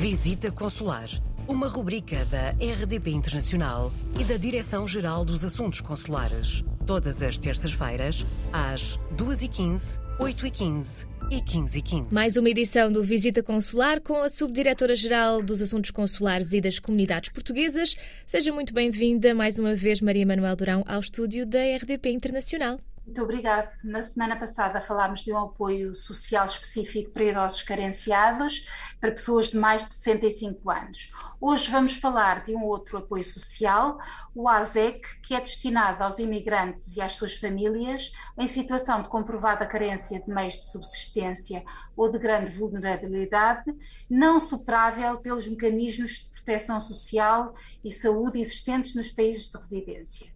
Visita Consular, uma rubrica da RDP Internacional e da Direção-Geral dos Assuntos Consulares. Todas as terças-feiras, às 2h15, 8h15 e 15h15. Mais uma edição do Visita Consular com a Subdiretora-Geral dos Assuntos Consulares e das Comunidades Portuguesas. Seja muito bem-vinda mais uma vez, Maria Manuel Durão, ao estúdio da RDP Internacional. Muito obrigada. Na semana passada falámos de um apoio social específico para idosos carenciados, para pessoas de mais de 65 anos. Hoje vamos falar de um outro apoio social, o ASEC, que é destinado aos imigrantes e às suas famílias em situação de comprovada carência de meios de subsistência ou de grande vulnerabilidade, não superável pelos mecanismos de proteção social e saúde existentes nos países de residência.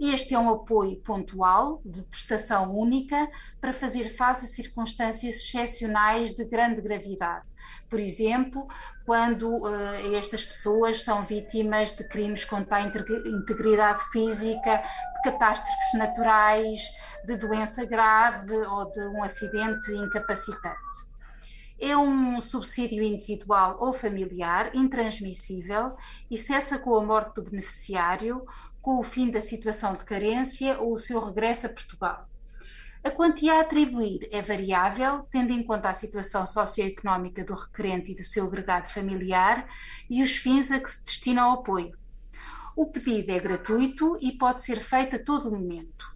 Este é um apoio pontual, de prestação única, para fazer face a circunstâncias excepcionais de grande gravidade. Por exemplo, quando uh, estas pessoas são vítimas de crimes contra a integridade física, de catástrofes naturais, de doença grave ou de um acidente incapacitante é um subsídio individual ou familiar intransmissível e cessa com a morte do beneficiário com o fim da situação de carência ou o seu regresso a Portugal. A quantia a atribuir é variável, tendo em conta a situação socioeconómica do requerente e do seu agregado familiar e os fins a que se destina o apoio. O pedido é gratuito e pode ser feito a todo momento.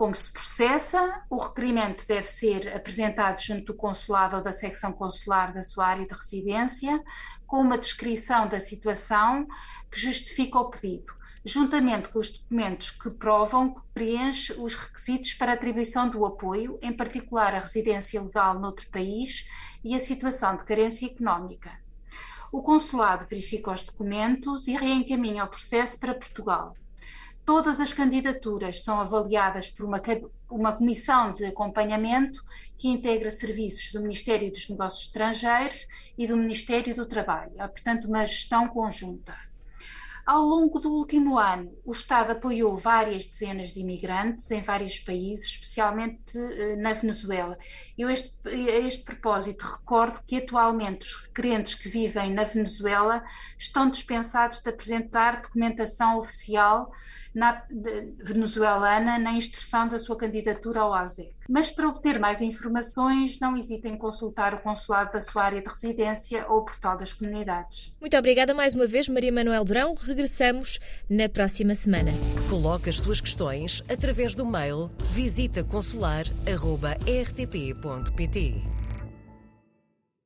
Como se processa, o requerimento deve ser apresentado junto do consulado ou da secção consular da sua área de residência, com uma descrição da situação que justifica o pedido juntamente com os documentos que provam que preenche os requisitos para atribuição do apoio, em particular a residência legal noutro país e a situação de carência económica. O consulado verifica os documentos e reencaminha o processo para Portugal. Todas as candidaturas são avaliadas por uma, uma comissão de acompanhamento que integra serviços do Ministério dos Negócios Estrangeiros e do Ministério do Trabalho. Há, portanto, uma gestão conjunta. Ao longo do último ano, o Estado apoiou várias dezenas de imigrantes em vários países, especialmente eh, na Venezuela. Eu, este, a este propósito, recordo que atualmente os requerentes que vivem na Venezuela estão dispensados de apresentar documentação oficial na, venezuelana na instrução da sua candidatura ao ASEC. Mas para obter mais informações, não hesitem em consultar o consulado da sua área de residência ou o portal das comunidades. Muito obrigada mais uma vez, Maria Manuel Durão. Regressamos na próxima semana. Coloque as suas questões através do mail visitaconsular.rtp.pt